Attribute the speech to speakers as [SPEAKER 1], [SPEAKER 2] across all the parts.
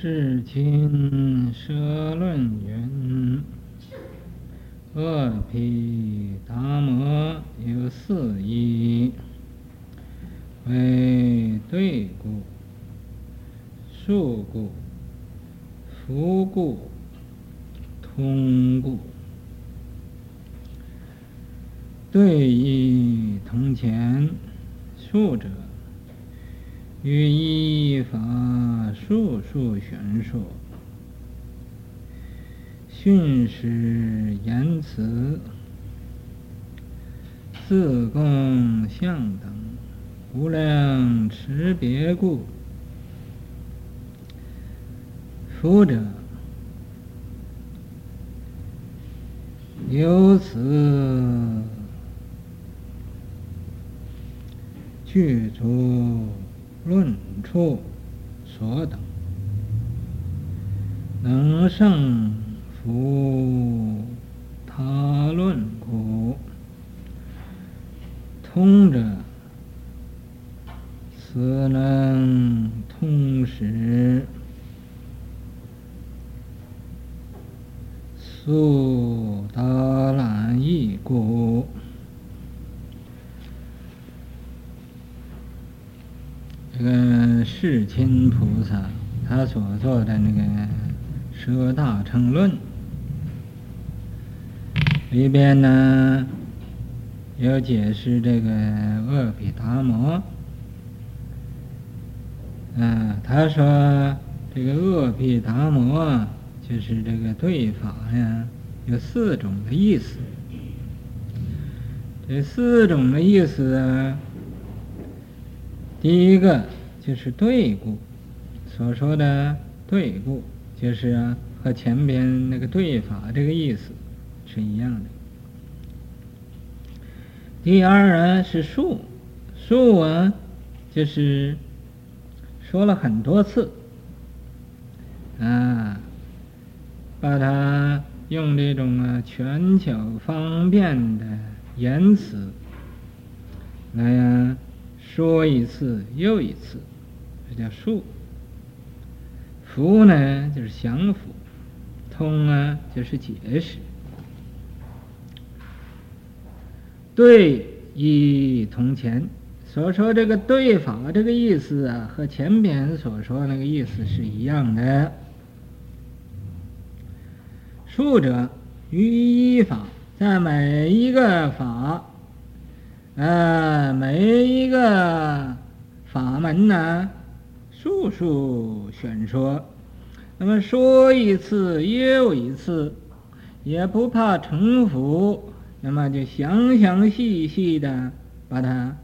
[SPEAKER 1] 世亲舍论云：阿毗达摩有四义，为对故、数故、福故、通故。对义通前，数者。于依法数数玄说，训示言辞，自共相等，无量持别故。福者，由此具足。论处所等，能胜服他论苦；通者，此能通识速达览议故。这个世亲菩萨他所做的那个《舍大乘论》里边呢，有解释这个阿毗达摩。嗯，他说这个阿毗达摩就是这个对法呀，有四种的意思。这四种的意思啊。第一个就是对故，所说的对故，就是啊和前边那个对法这个意思是一样的。第二呢是数，数啊就是说了很多次，啊，把它用这种啊全巧方便的言辞来呀。说一次又一次，这叫数。福呢，就是降伏；通啊，就是解释。对义通前，所说这个对法这个意思啊，和前边所说那个意思是一样的。数者，于一法，在每一个法。啊，每一个法门呢，数数宣说，那么说一次又一次，也不怕重复，那么就详详细细的把它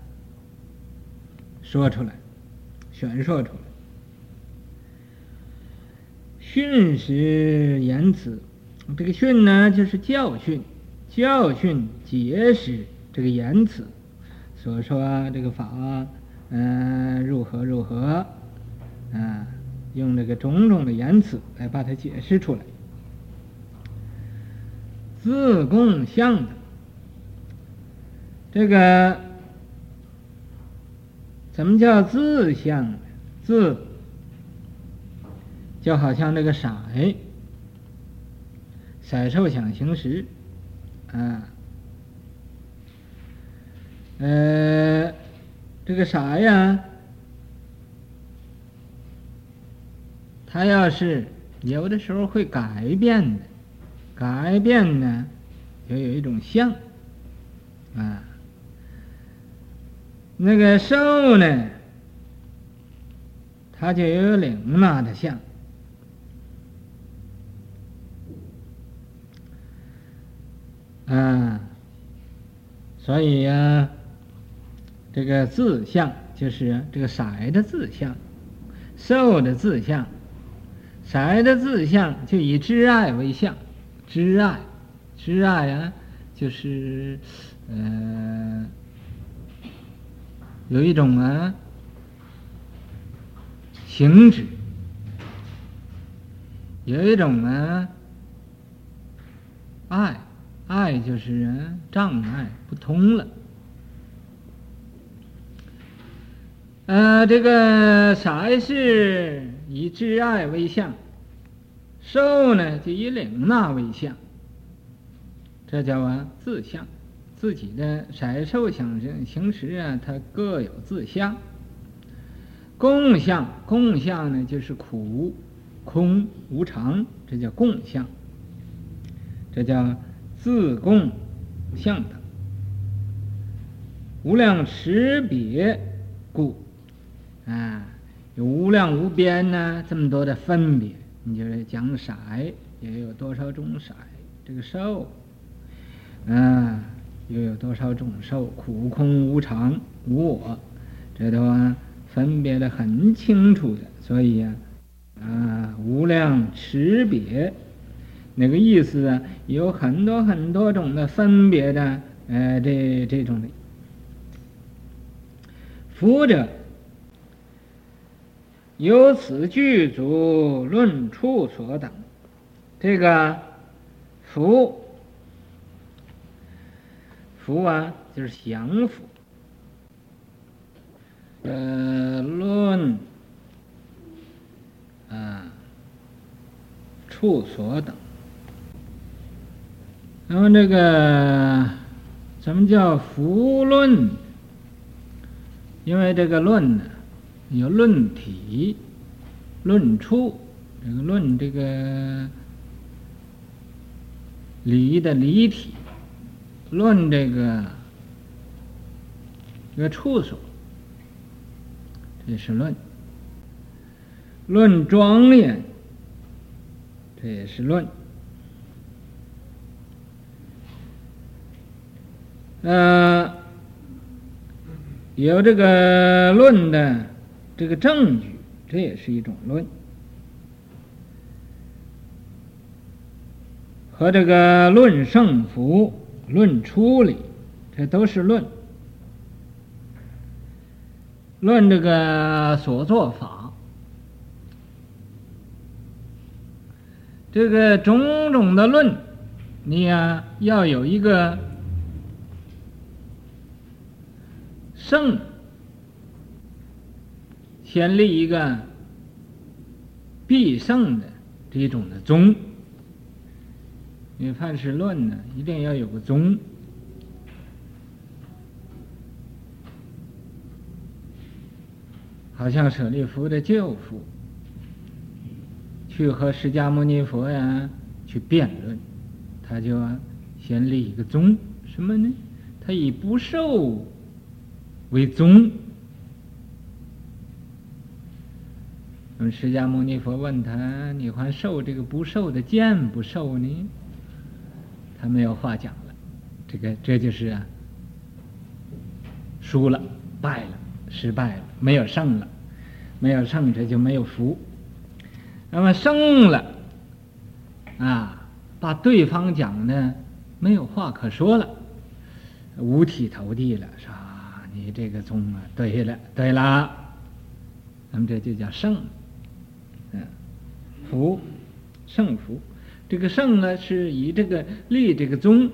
[SPEAKER 1] 说出来，宣说出来。训示言辞，这个训呢就是教训，教训解释这个言辞。所说这个法，嗯、呃，如何如何，啊、呃，用这个种种的言辞来把它解释出来。自共相的，这个怎么叫自相？自就好像这个色，色受想行识，啊。呃，这个啥呀？它要是有的时候会改变的，改变呢，就有一种相啊。那个受呢，它就有领纳的相啊。所以呀。这个自相就是这个色的自相，受的自相，色的自相就以知爱为相，知爱，知爱啊，就是呃，有一种啊行止，有一种啊爱，爱就是障碍不通了。呃，这个色是以自爱为相，受呢就以领纳为相，这叫啊自相。自己的色受想行行识啊，它各有自相。共相，共相呢就是苦、空、无常，这叫共相。这叫自共相等，无量差别故啊，有无量无边呢，这么多的分别。你就是讲色，也有多少种色？这个受，啊。又有多少种受？苦、空、无常、无我，这都啊分别的很清楚的。所以呀，啊，无量持别，那个意思啊，有很多很多种的分别的，呃，这这种的。佛者，由此具足论处所等，这个福福啊，就是降福。呃，论啊，处所等。那么这个什么叫福论？因为这个论呢，有论体、论处，这个论这个理的理体。论这个这个处所，这是论；论庄严，这也是论。呃，有这个论的这个证据，这也是一种论。和这个论胜负。论处理，这都是论。论这个所作法，这个种种的论，你呀要有一个胜，先立一个必胜的这种的宗。你凡是论呢，一定要有个宗。好像舍利弗的舅父去和释迦牟尼佛呀去辩论，他就先立一个宗，什么呢？他以不受为宗。释迦牟尼佛问他：“你还受这个不受的见不受呢？”他没有话讲了，这个这就是啊，输了，败了，失败了，没有胜了，没有胜，这就没有福。那么胜了，啊，把对方讲的没有话可说了，五体投地了，说你这个宗啊，对了，对了，那么这就叫胜，嗯，福，胜福。这个胜呢，是以这个立这个宗；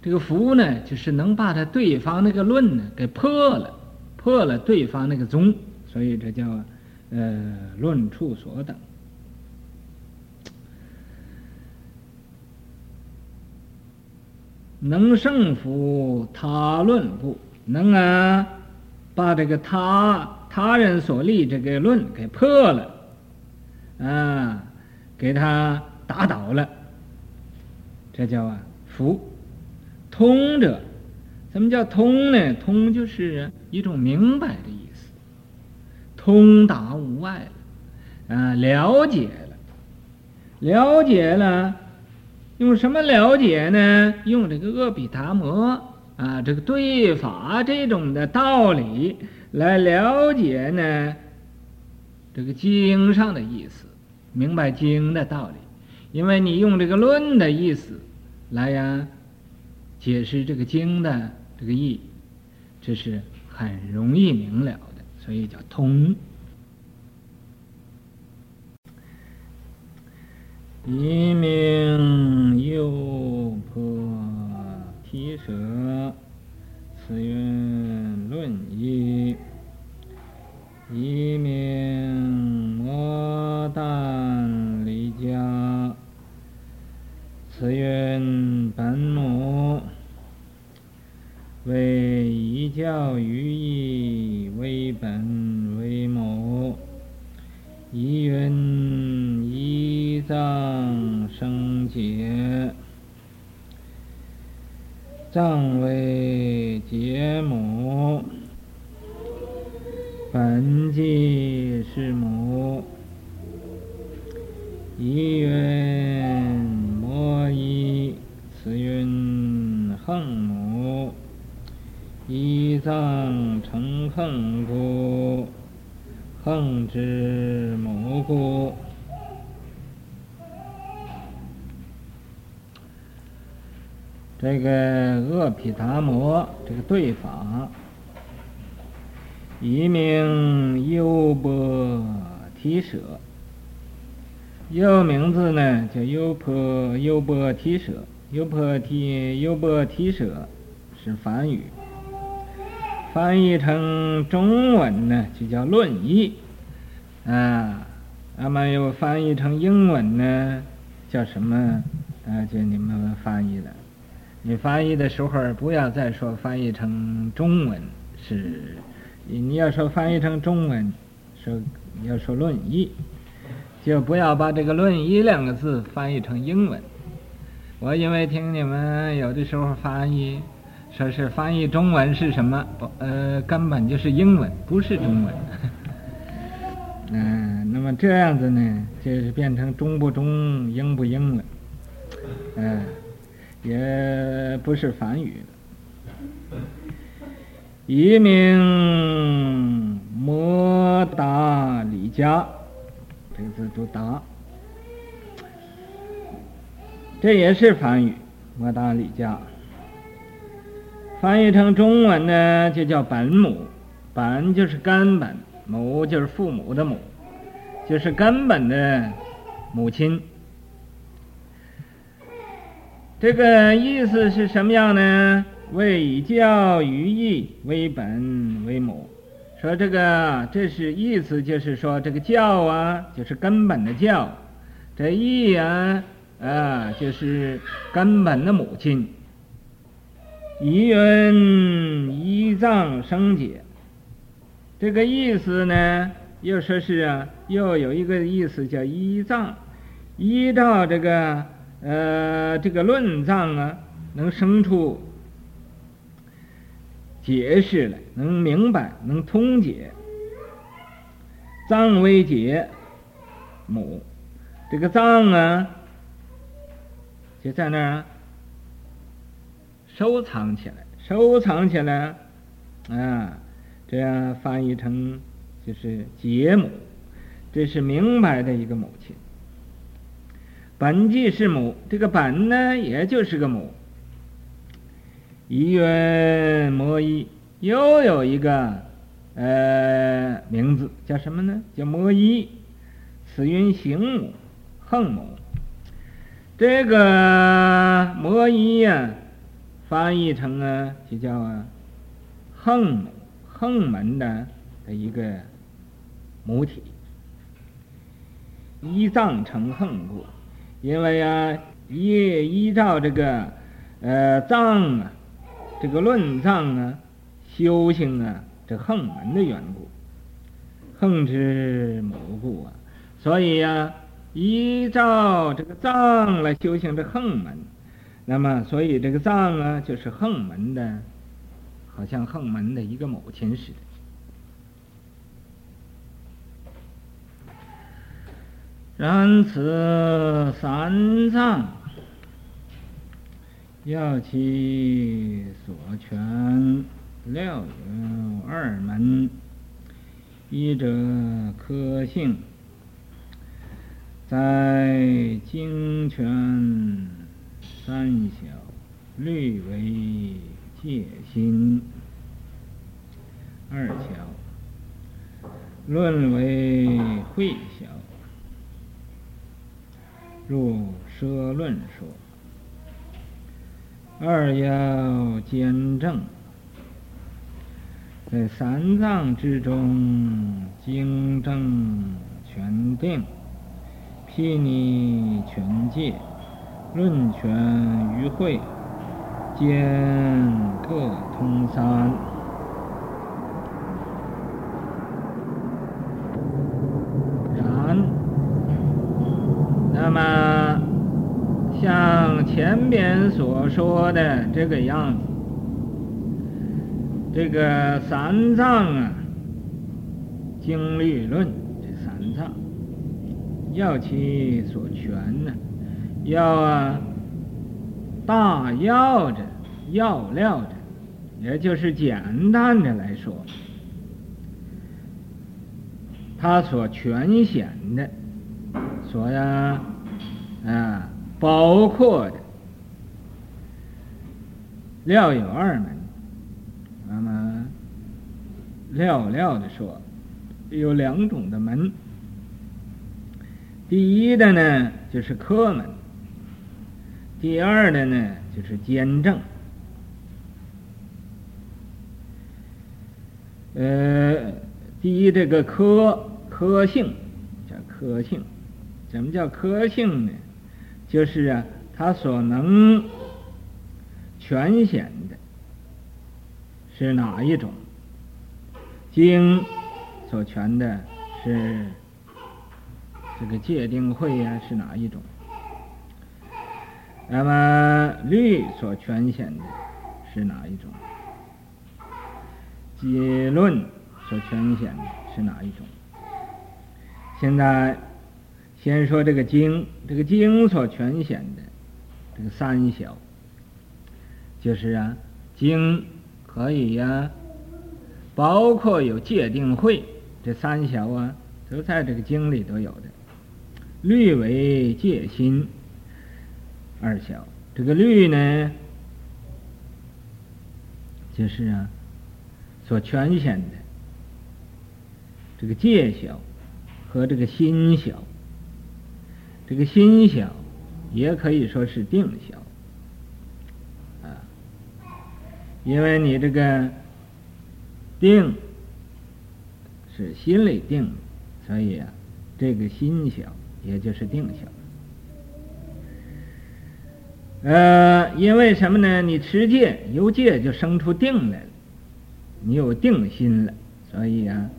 [SPEAKER 1] 这个福呢，就是能把他对方那个论呢给破了，破了对方那个宗，所以这叫呃论处所等。能胜服他论故，能啊把这个他他人所立这个论给破了，啊。给他打倒了，这叫啊福。通者，什么叫通呢？通就是一种明白的意思，通达无碍了，啊，了解了，了解了，用什么了解呢？用这个阿毗达摩啊，这个对法这种的道理来了解呢，这个经上的意思。明白经的道理，因为你用这个论的意思来呀解释这个经的这个意，这是很容易明了的，所以叫通。一名优婆提舍，此云论义。一命摩但离家，慈愿本母为一教于义，为本为母，宜云一藏生劫，藏为结母。本即是母。一云摩依，此云横母，一藏成横故。横之母故，这个阿毗达摩这个对法，一名优波提舍，又名字呢叫优波优波提舍，优波提优波提舍是梵语。翻译成中文呢，就叫《论义》啊。那么又翻译成英文呢，叫什么？啊，就你们翻译的。你翻译的时候，不要再说翻译成中文，是你要说翻译成中文，说要说《论义》，就不要把这个《论义》两个字翻译成英文。我因为听你们有的时候翻译。说是翻译中文是什么？不，呃，根本就是英文，不是中文。嗯、那么这样子呢，就是变成中不中，英不英了。嗯、也不是梵语。一名摩达里迦，这个字读达，这也是梵语，摩达里迦。翻译成中文呢，就叫本母，本就是根本，母就是父母的母，就是根本的母亲。这个意思是什么样呢？为以教于义，为本为母。说这个，这是意思，就是说这个教啊，就是根本的教，这义啊，啊，就是根本的母亲。一云一藏生解，这个意思呢，又说是啊，又有一个意思叫依藏，依照这个呃这个论藏啊，能生出解释了，能明白，能通解。藏为解母，这个藏啊，就在那儿。收藏起来，收藏起来，啊，这样翻译成就是解母，这是明白的一个母亲。本即是母，这个本呢，也就是个母。一云摩依，又有一个呃名字叫什么呢？叫摩依。此云行母，横母。这个摩依呀。翻译成啊，就叫啊，横母横门的的一个母体，依藏成横故，因为啊，依依照这个呃藏啊，这个论藏啊，修行啊，这横门的缘故，横之母故啊，所以呀、啊，依照这个藏来修行这横门。那么，所以这个藏啊，就是横门的，好像横门的一个母亲似的。然此三藏，要其所全，料有二门，一者科性，在经全。三小律为戒心，二小论为会小，入奢论说。二要兼正，在三藏之中，经正全定，毗尼全界。论权于会，兼各通三。像前边所说的这个样子，这个三藏啊，经律论这三藏，要其所全呢，要啊大要着，要料着，也就是简单的来说，他所全显的，所呀啊。包括的料有二门，那么料料的说，有两种的门。第一的呢就是科门，第二的呢就是兼正。呃，第一这个科科性叫科性，怎么叫科性呢？就是啊，他所能全显的是哪一种？经所全的是这个界定会呀，是哪一种？那么律所全显的是哪一种？结论所全显的是哪一种？现在。先说这个经，这个经所全显的这个三小，就是啊，经可以呀、包括有戒定慧这三小啊，都在这个经里都有的。律为戒心二小，这个律呢，就是啊，所圈显的这个戒小和这个心小。这个心小，也可以说是定小，啊，因为你这个定是心里定，所以啊，这个心小，也就是定小。呃，因为什么呢？你持戒，由戒就生出定来了，你有定心了，所以啊，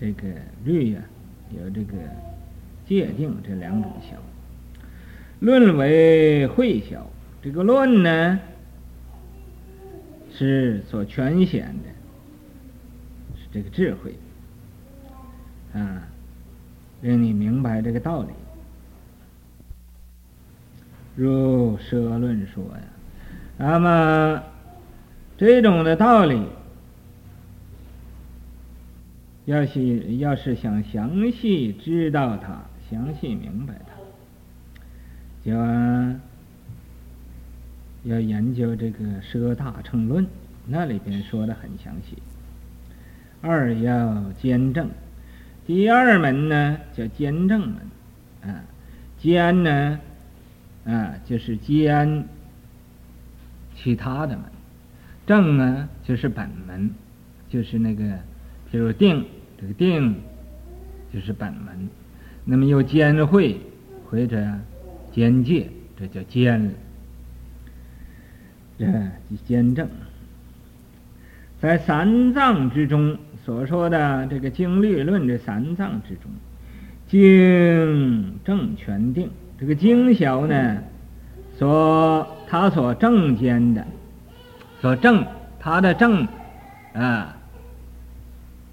[SPEAKER 1] 这个律呀、啊，有这个戒定这两种小。论为会小，这个论呢，是所全显的，是这个智慧，啊，令你明白这个道理。如摄论说呀，那么这种的道理，要是要是想详细知道它，详细明白它。就啊，要研究这个《奢大乘论》，那里边说的很详细。二要兼正，第二门呢叫兼正门，啊，兼呢，啊就是兼其他的门，正呢就是本门，就是那个，比如定，这个定就是本门，那么又兼会或者。兼戒，这叫兼了。这兼正，在三藏之中所说的这个经律论这三藏之中，经正全定，这个经小呢，所他所正兼的，所正他的正啊，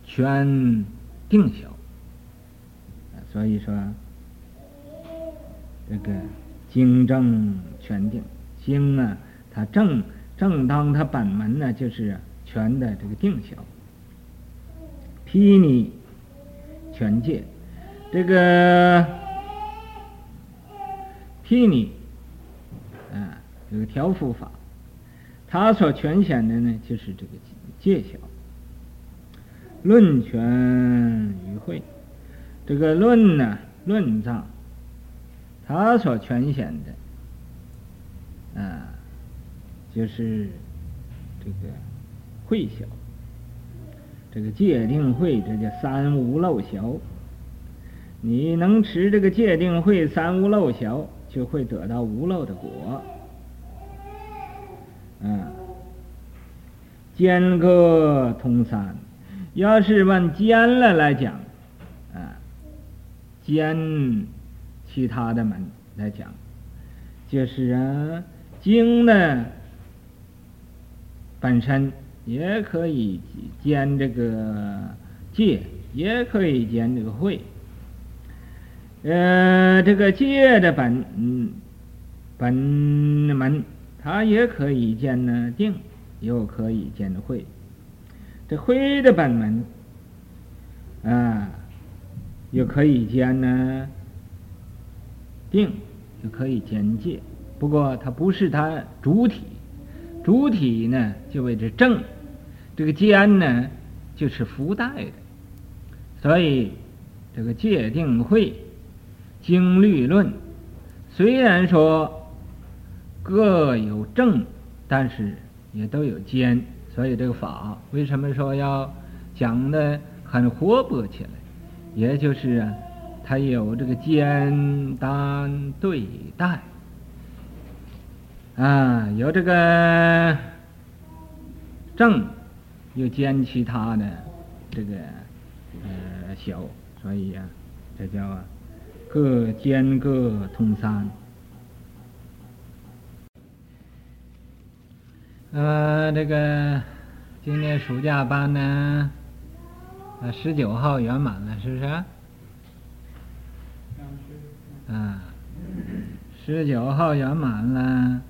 [SPEAKER 1] 全定小，所以说。这个经正全定，经啊，他正正当他本门呢，就是全的这个定小。毗尼全界，这个毗尼啊，这个调伏法，他所全显的呢，就是这个界小。论权于会，这个论呢，论藏。他所全显的，啊，就是这个慧小，这个戒定慧，这叫三无漏小。你能持这个戒定慧三无漏小，就会得到无漏的果。嗯，兼各通三，要是问兼了来讲，啊，兼。其他的门来讲，就是啊，经呢本身也可以兼这个戒，也可以兼这个慧。呃，这个戒的本本门，它也可以兼呢定，又可以兼慧。这慧的本门啊，又可以兼呢定，又可以兼戒。不过它不是它主体，主体呢就为之正，这个兼呢就是附带的。所以这个戒定慧。经律论虽然说各有正，但是也都有兼，所以这个法为什么说要讲的很活泼起来？也就是啊，它有这个兼当对待啊，有这个正，又兼其他的这个呃小，所以呀、啊，这叫啊。各兼各通三。呃，这个今年暑假班呢，呃，十九号圆满了，是不是？啊，十九号圆满了，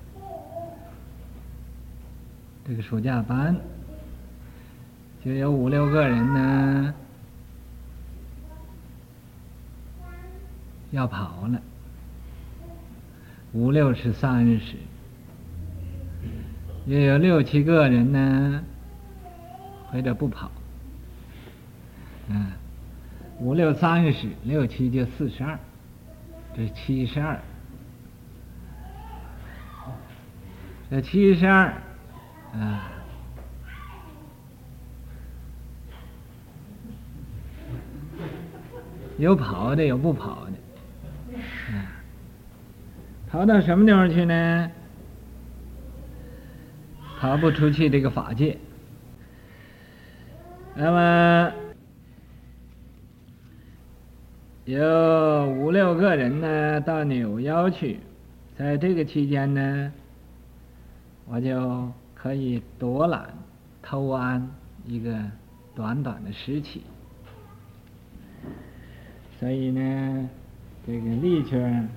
[SPEAKER 1] 这个暑假班。就有五六个人呢。要跑了，五六是三十，也有六七个人呢，或者不跑，嗯，五六三十，六七就四十二，这七十二，这七十二，啊，有跑的，有不跑的。啊跑到什么地方去呢？跑不出去这个法界。那么有五六个人呢，到扭腰去，在这个期间呢，我就可以躲懒偷安一个短短的时期。所以呢，这个利圈。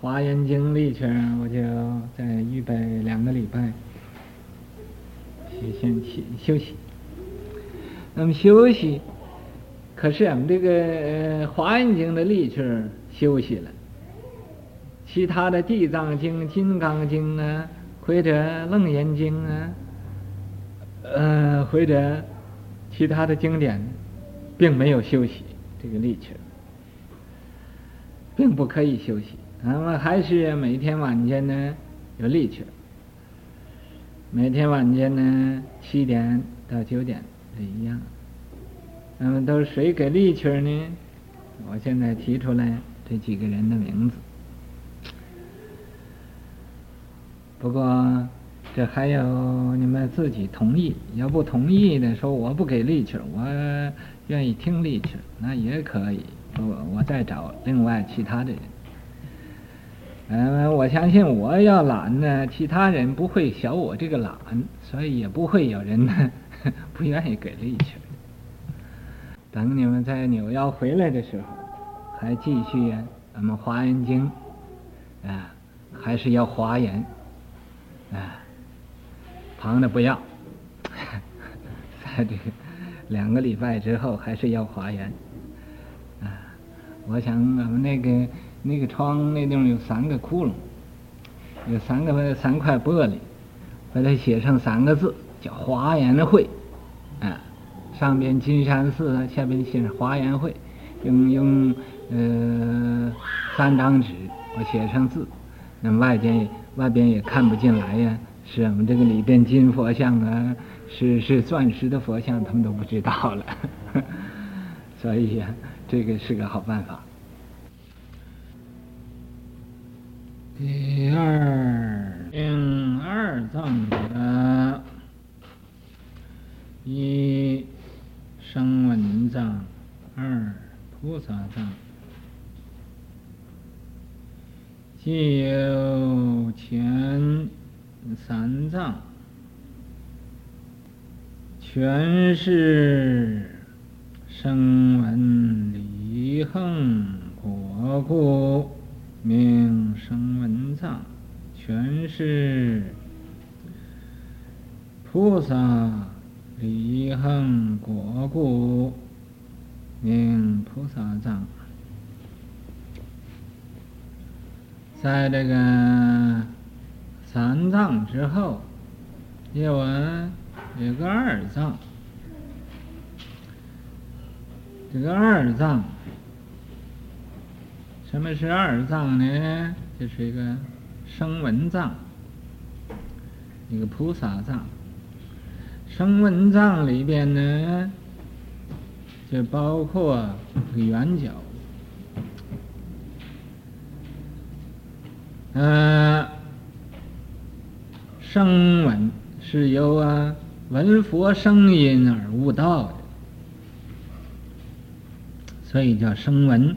[SPEAKER 1] 华严经力圈，我就在预备两个礼拜，先去休息。那么休息，可是我们这个华严经的利圈休息了，其他的地藏经、金刚经啊，或者楞严经啊，呃，或者其他的经典，并没有休息这个力气，并不可以休息。那么还是每天晚间呢有力气，每天晚间呢七点到九点是一样。那么都谁给力气呢？我现在提出来这几个人的名字。不过这还有你们自己同意，要不同意的说我不给力气，我愿意听力气，那也可以。我我再找另外其他的人。嗯，我相信我要懒呢，其他人不会小我这个懒，所以也不会有人呢不愿意给力气。等你们在扭腰回来的时候，还继续咱们华严经啊，还是要华严啊，旁的不要。在这个两个礼拜之后，还是要华严啊。我想我们那个。那个窗那地方有三个窟窿，有三个三块玻璃，把它写上三个字，叫华严会，啊，上边金山寺，下边写着华严会，用用呃三张纸我写上字，那外边外边也看不进来呀，是我们这个里边金佛像啊，是是钻石的佛像，他们都不知道了，所以呀，这个是个好办法。第二，应二藏的，一声闻藏，二菩萨藏。既有前三藏，全是声闻离横果故，名声闻藏，全是菩萨离横果故，名菩萨藏。在这个三藏之后，又闻有个二藏。这个二藏，什么是二藏呢？就是一个声闻藏，一个菩萨藏。声闻藏里边呢，就包括这个缘觉。嗯，声闻是由啊闻佛声音而悟道的，所以叫声闻。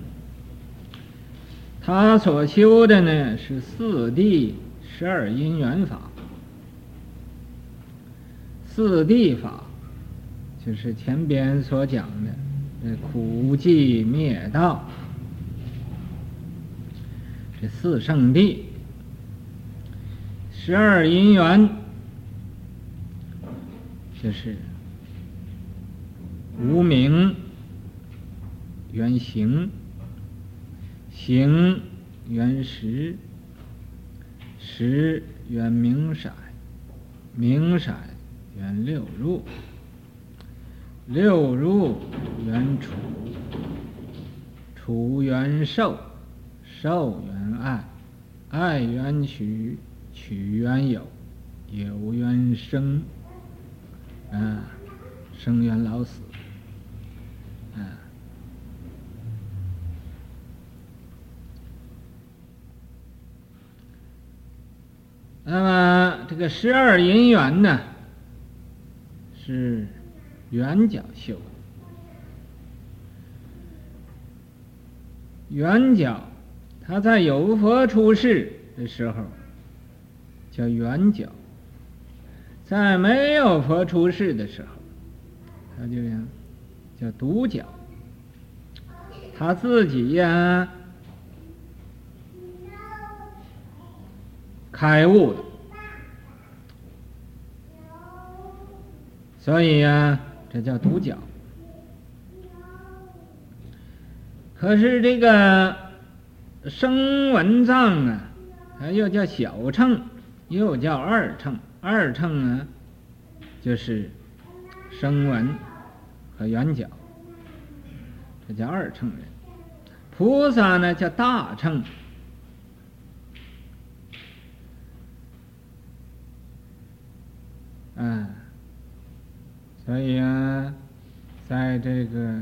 [SPEAKER 1] 他所修的呢是四谛十二因缘法，四谛法就是前边所讲的苦集灭道。这四圣地，十二因缘，就是无明缘行，行缘识，识缘明、闪。明闪缘六入，六入缘处，处缘受。受缘爱，爱缘取，取缘有，有缘生，啊，生缘老死，啊。那么这个十二因缘呢，是圆角修，圆角。他在有佛出世的时候叫圆角，在没有佛出世的时候，他就叫独角。他自己呀开悟了，所以呀这叫独角。可是这个。声闻藏啊，它又叫小乘，又叫二乘。二乘啊，就是声闻和圆角，这叫二乘人。菩萨呢叫大乘，啊，所以啊，在这个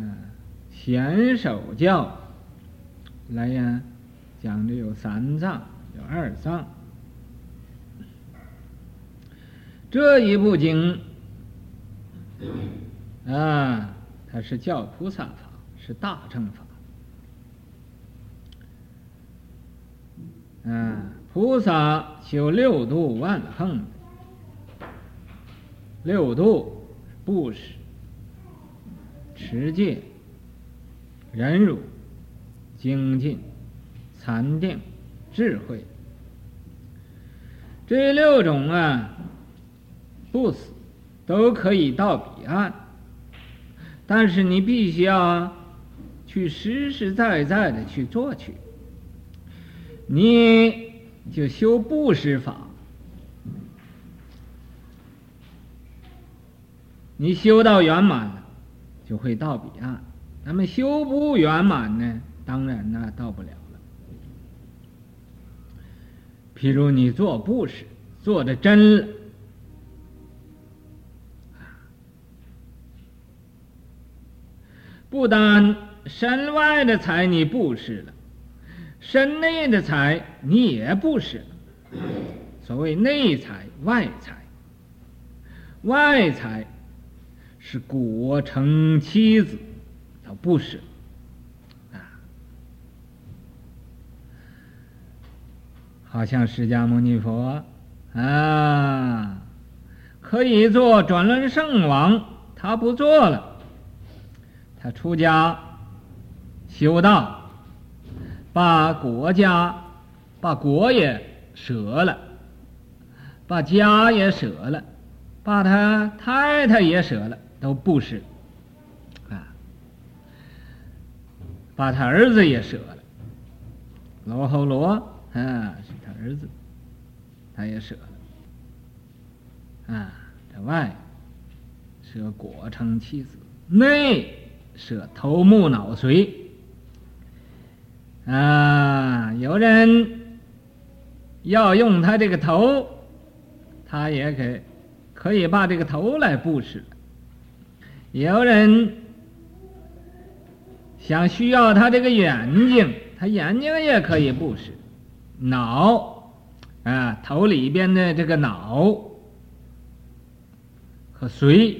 [SPEAKER 1] 显首教来呀。讲的有三藏，有二藏。这一部经啊，它是叫菩萨法，是大乘法。啊，菩萨修六度万恒，六度布施、持戒、忍辱、精进。禅定、智慧，这六种啊，不死都可以到彼岸，但是你必须要去实实在在的去做去。你就修布施法，你修到圆满了，就会到彼岸。那么修不圆满呢？当然呢，到不了。譬如你做布施，做的真了，不但身外的财你布施了，身内的财你也布施了。所谓内财外财，外财是果成妻子，叫布施。好像释迦牟尼佛啊，可以做转轮圣王，他不做了，他出家修道，把国家、把国也舍了，把家也舍了，把他太太也舍了，都不是啊，把他儿子也舍了，罗侯罗。啊，儿子，他也舍了。啊，这外舍果称妻子，内舍头目脑髓。啊，有人要用他这个头，他也给可以把这个头来布施。有人想需要他这个眼睛，他眼睛也可以布施。脑，啊，头里边的这个脑和髓，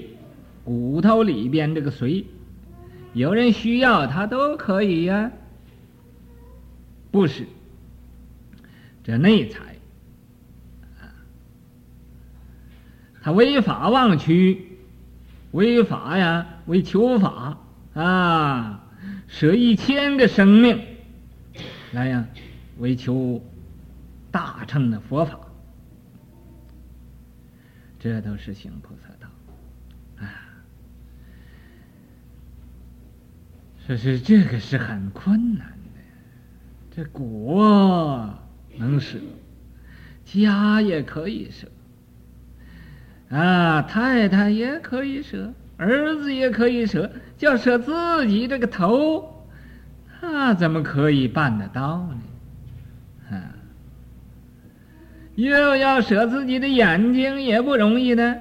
[SPEAKER 1] 骨头里边这个髓，有人需要他都可以呀、不是，这内财，他为法忘躯，为法呀，为求法啊，舍一千个生命来呀。为求大乘的佛法，这都是行菩萨道。啊。说是这个是很困难的，这国能舍，家也可以舍，啊，太太也可以舍，儿子也可以舍，就舍自己这个头，那怎么可以办得到呢？又要舍自己的眼睛也不容易的，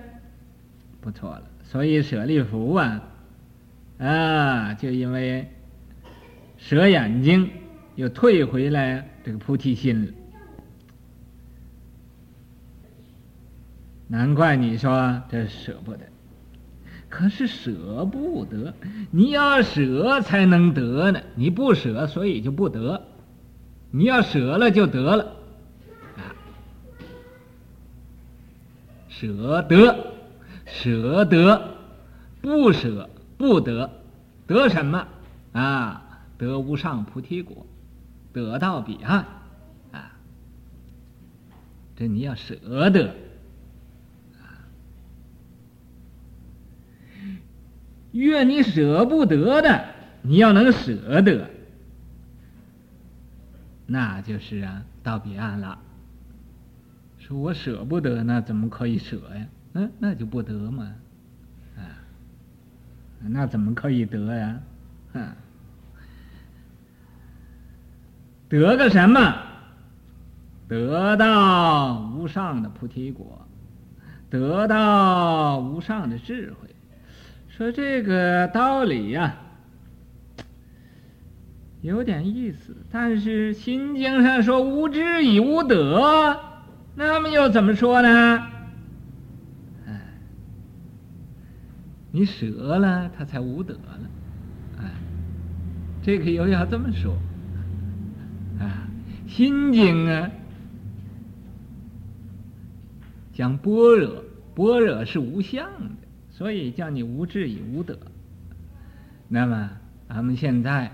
[SPEAKER 1] 不错了。所以舍利弗啊，啊，就因为舍眼睛，又退回来这个菩提心了。难怪你说这舍不得，可是舍不得，你要舍才能得呢。你不舍，所以就不得。你要舍了，就得了。舍得，舍得，不舍不得，得什么啊？得无上菩提果，得到彼岸啊！这你要舍得啊！越你舍不得的，你要能舍得，那就是啊，到彼岸了。说我舍不得，那怎么可以舍呀？嗯，那就不得嘛，啊，那怎么可以得呀？啊，得个什么？得到无上的菩提果，得到无上的智慧。说这个道理呀，有点意思，但是心经上说无智以无得。那么又怎么说呢？哎，你舍了，他才无德了。哎，这个又要这么说。啊，心经啊，讲般若，般若是无相的，所以叫你无智以无德。那么咱们现在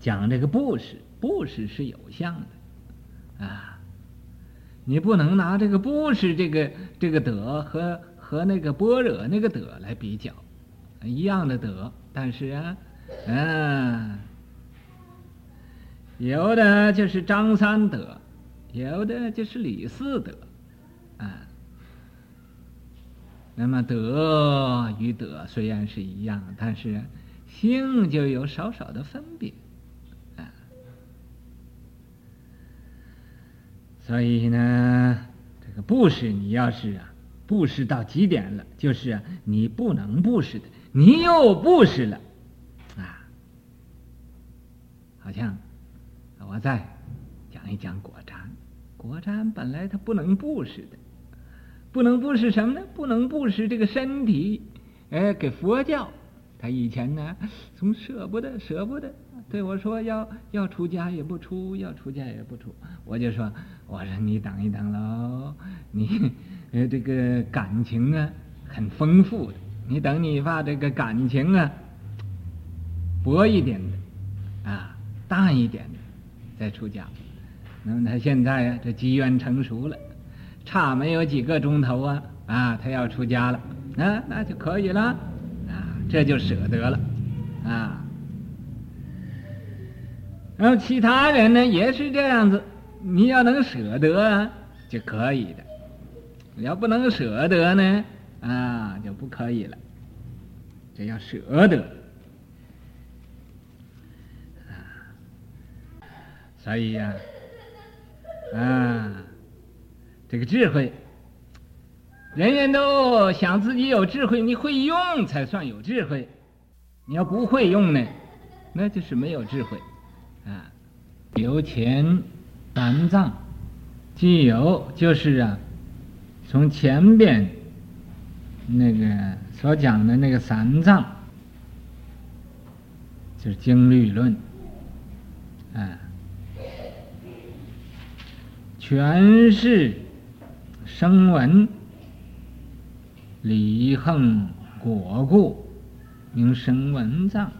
[SPEAKER 1] 讲这个布施，布施是有相的，啊。你不能拿这个布施这个这个德和和那个般若那个德来比较，一样的德，但是啊，嗯，有的就是张三德，有的就是李四德，啊，那么德与德虽然是一样，但是性就有少少的分别。所以呢，这个布施，你要是啊，布施到极点了，就是啊，你不能布施的，你又布施了，啊，好像我再讲一讲果禅。果禅本来它不能布施的，不能布施什么呢？不能布施这个身体，哎，给佛教。他以前呢，总舍不得，舍不得，
[SPEAKER 2] 对我说要要出家也不出，要出家也不出。我就说，我说你等一等喽，你呃这个感情啊很丰富的，你等你把这个感情啊薄一点的啊淡一点的再出家。那么他现在啊这机缘成熟了，差没有几个钟头啊啊他要出家了，啊那就可以了，啊这就舍得了，啊。然后其他人呢也是这样子，你要能舍得就可以的，要不能舍得呢啊就不可以了，这要舍得，所以呀，啊这个智慧，人人都想自己有智慧，你会用才算有智慧，你要不会用呢，那就是没有智慧。由，前三藏，既有就是啊，从前边那个所讲的那个三藏，就是经律论，啊，全是声闻、离横、果故，名声闻藏。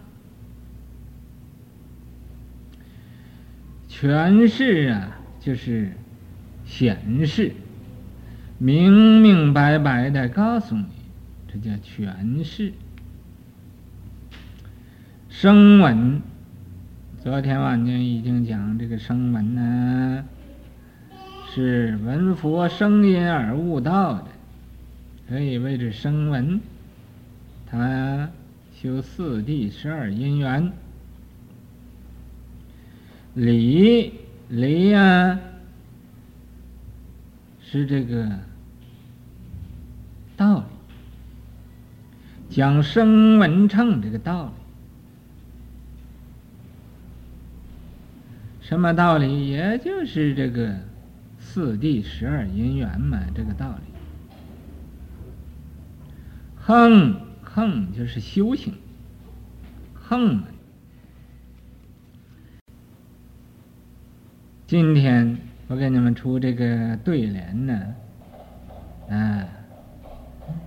[SPEAKER 2] 权势啊，就是显示，明明白白的告诉你，这叫权势。声闻，昨天晚间已经讲这个声闻呢，是闻佛声音而悟道的，可以谓之声闻。他修四谛十二因缘。理理呀，是这个道理，讲声闻乘这个道理，什么道理？也就是这个四谛十二因缘嘛，这个道理。横横就是修行，横。今天我给你们出这个对联呢，啊，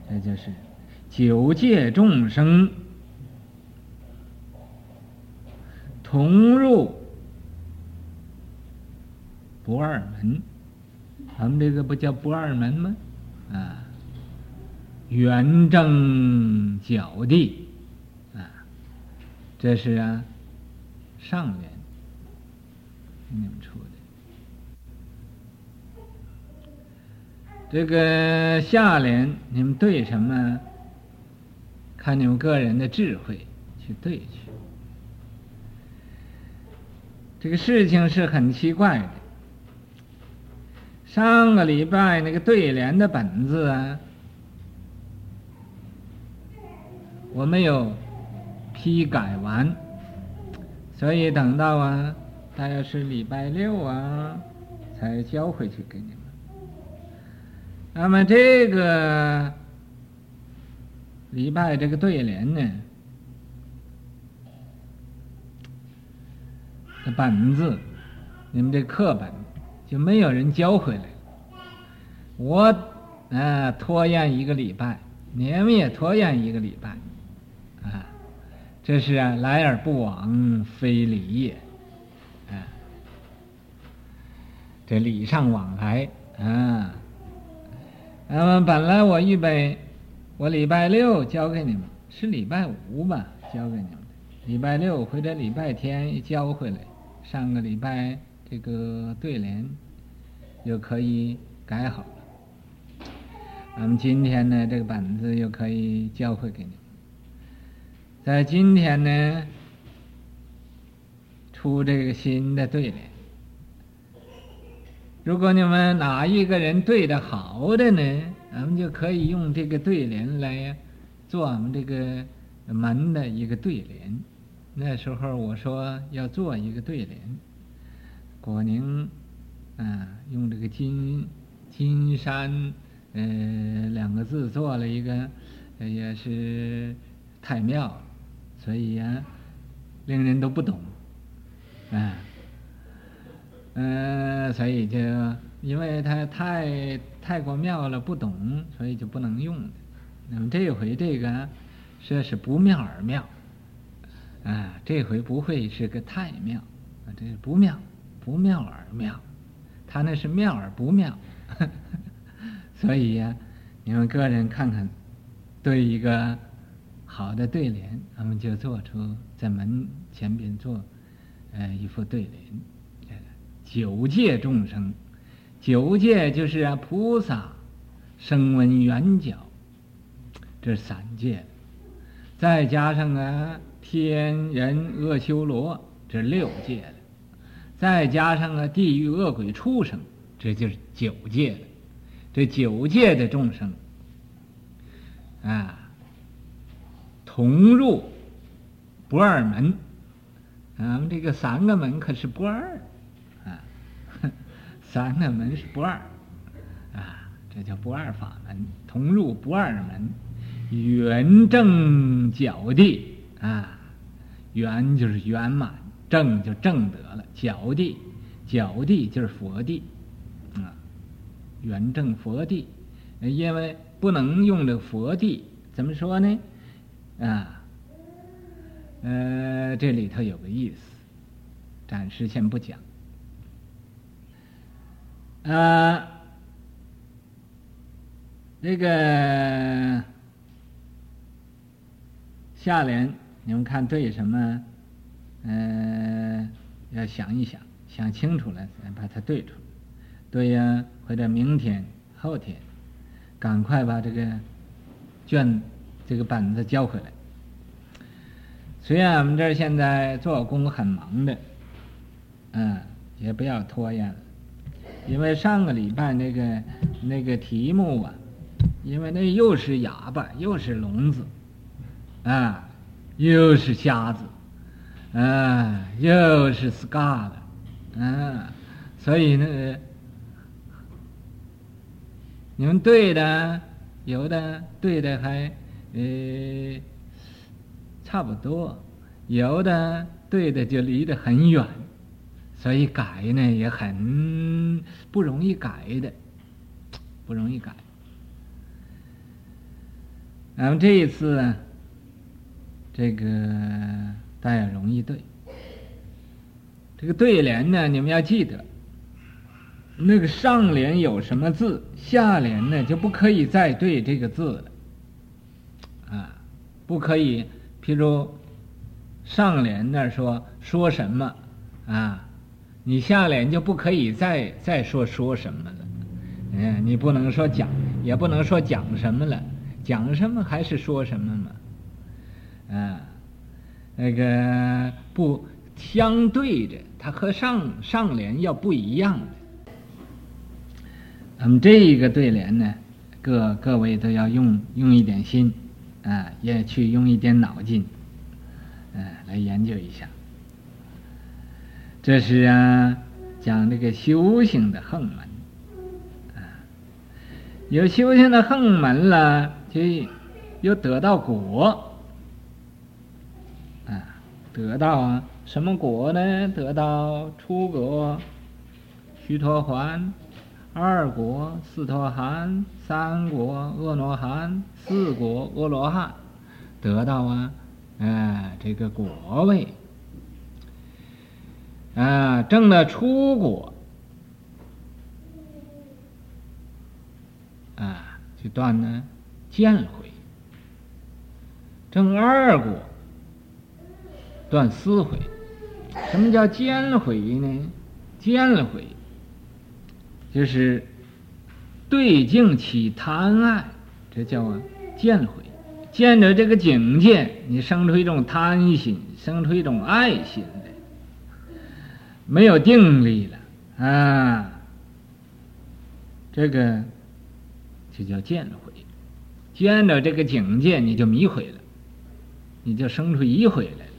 [SPEAKER 2] 这就是九界众生同入不二门，咱们这个不叫不二门吗？啊，圆正觉地，啊，这是啊上联。你们出的这个下联，你们对什么？看你们个人的智慧去对去。这个事情是很奇怪的。上个礼拜那个对联的本子啊，我没有批改完，所以等到啊。大约是礼拜六啊，才交回去给你们。那么这个礼拜这个对联呢，这本子，你们这课本就没有人交回来。我啊拖延一个礼拜，你们也拖延一个礼拜，啊，这是啊来而不往非礼也。这礼尚往来啊，那么本来我预备，我礼拜六交给你们，是礼拜五吧？交给你们，礼拜六或者礼拜天一交回来，上个礼拜这个对联又可以改好了。咱们今天呢，这个本子又可以交回给你们，在今天呢，出这个新的对联。如果你们哪一个人对的好的呢，咱们就可以用这个对联来做我们这个门的一个对联。那时候我说要做一个对联，果宁啊用这个金金山呃两个字做了一个，也是太妙了，所以呀、令人都不懂啊，嗯，所以就因为他太太过妙了，不懂，所以就不能用。那么这回这个说是不妙而妙，啊，这回不会是个太妙，啊，这是不妙，不妙而妙，他那是妙而不妙，所以呀，你们个人看看，对一个好的对联，我们就做出在门前边做，呃，一副对联，九界众生，九界就是啊菩萨，声闻缘觉。这三界，再加上啊天人阿修罗，这六界，再加上啊地狱恶鬼畜生，这就是九界了。这九界的众生啊，同入不二门。咱们这个三个门可是不二，三个门是不二啊，这叫不二法门，同入不二门。圆正角地啊，圆就是圆满，正就正得了，角地，角地就是佛地，啊，圆正佛地，因为不能用这佛地，怎么说呢？啊，呃，这里头有个意思，暂时先不讲。啊，这个。下联你们看对什么？呃，要想一想，想清楚了，再把它对出来。对呀，或者明天、后天，赶快把这个卷、这个本子交回来。虽然我们这儿现在做工很忙的，嗯，也不要拖延了，因为上个礼拜那个那个题目啊，因为那又是哑巴又是聋子。啊，又是瞎子，啊，又是 scar 的，啊，所以呢，你们对的有的对的还呃差不多，有的对的就离得很远，所以改呢也很不容易改的，不容易改。咱们这一次呢。这个大家容易对，这个对联呢，你们要记得，那个上联有什么字，下联呢就不可以再对这个字了，啊，不可以。譬如上联那说说什么啊，你下联就不可以再再说说什么了，嗯，你不能说讲，也不能说讲什么了，讲什么还是说什么嘛。啊，那个不相对着，它和上上联要不一样的。那么这一个对联呢，各各位都要用用一点心，啊，也去用一点脑筋，嗯、来研究一下。这是啊，讲这个修行的横门，啊，有修行的横门了，就又得到果。啊得到啊，什么果呢？得到初果，须陀洹；二果，斯陀含；三果，阿罗汉；四果，阿罗汉。得到啊，哎，这个果位，啊，正了初果，啊，就断了见回；正二果。断思回，什么叫见回呢？见回就是对境起贪爱，这叫啊见回。见着这个境界，你生出一种贪心，生出一种爱心，没有定力了啊。这个就叫见毁。见着这个境界，你就迷毁了，你就生出疑毁来了。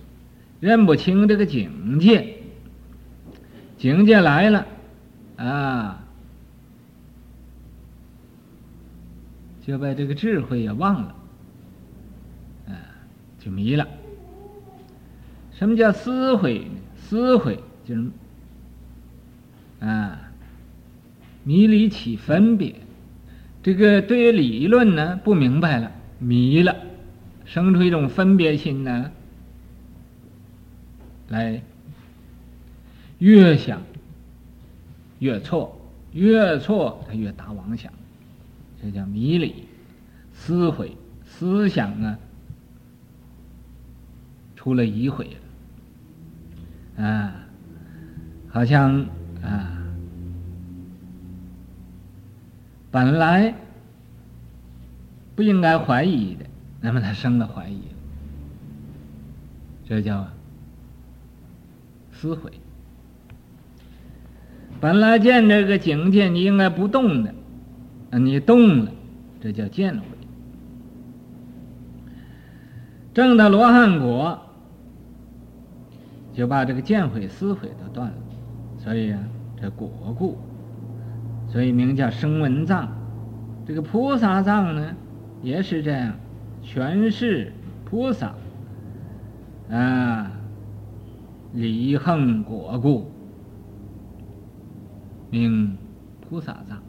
[SPEAKER 2] 认不清这个境界，境界来了，啊，就把这个智慧也忘了，就迷了。什么叫思毁呢？思毁就是啊，迷离起分别，这个对于理论呢不明白了，迷了，生出一种分别心呢，来越想越错，越错他越打妄想，这叫迷离，思悔，思想啊出了疑悔了，啊，好像啊。本来不应该怀疑的，那么他生了怀疑，这叫思悔。本来见这个境界你应该不动的，你动了，这叫见悔。证到罗汉果，就把这个见悔、思悔都断了，所以啊，这果故。所以名叫声闻藏，这个菩萨藏呢，也是这样，全是菩萨啊，离横果故，名菩萨藏，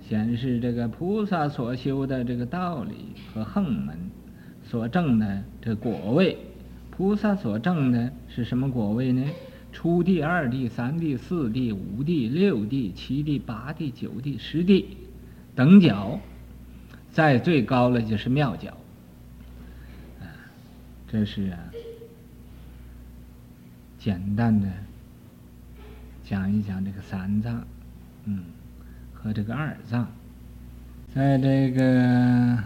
[SPEAKER 2] 显示这个菩萨所修的这个道理和横门所证的这果位，菩萨所证的是什么果位呢？初地、二地、三地、四地、五地、六地、七地、八地、九地、十地等角，再最高了就是妙角。啊，这是啊，简单的讲一讲这个三藏，嗯，和这个二藏，在这个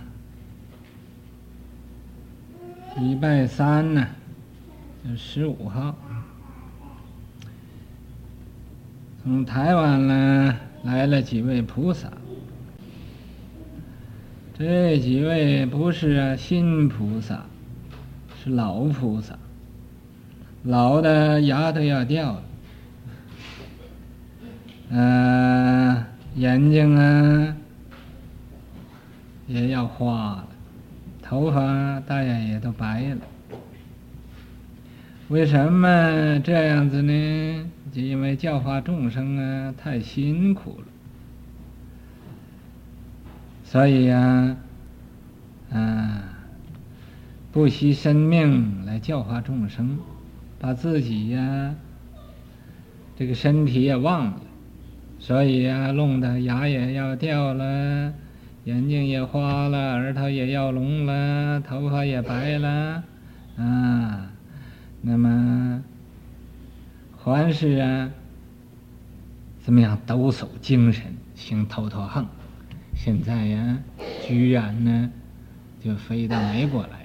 [SPEAKER 2] 礼拜三呢，就十五号。从台湾呢来了几位菩萨，这几位不是新菩萨，是老菩萨，老的牙都要掉了，嗯、呃，眼睛啊也要花了，头发大概也都白了，为什么这样子呢？就因为教化众生啊，太辛苦了，所以呀，啊，不惜生命来教化众生，把自己呀，这个身体也忘了，所以呀，弄得牙也要掉了，眼睛也花了，耳朵也要聋了，头发也白了，啊，那么。还是啊，怎么样抖擞精神，行头陀行，现在呀，居然呢，就飞到美国了。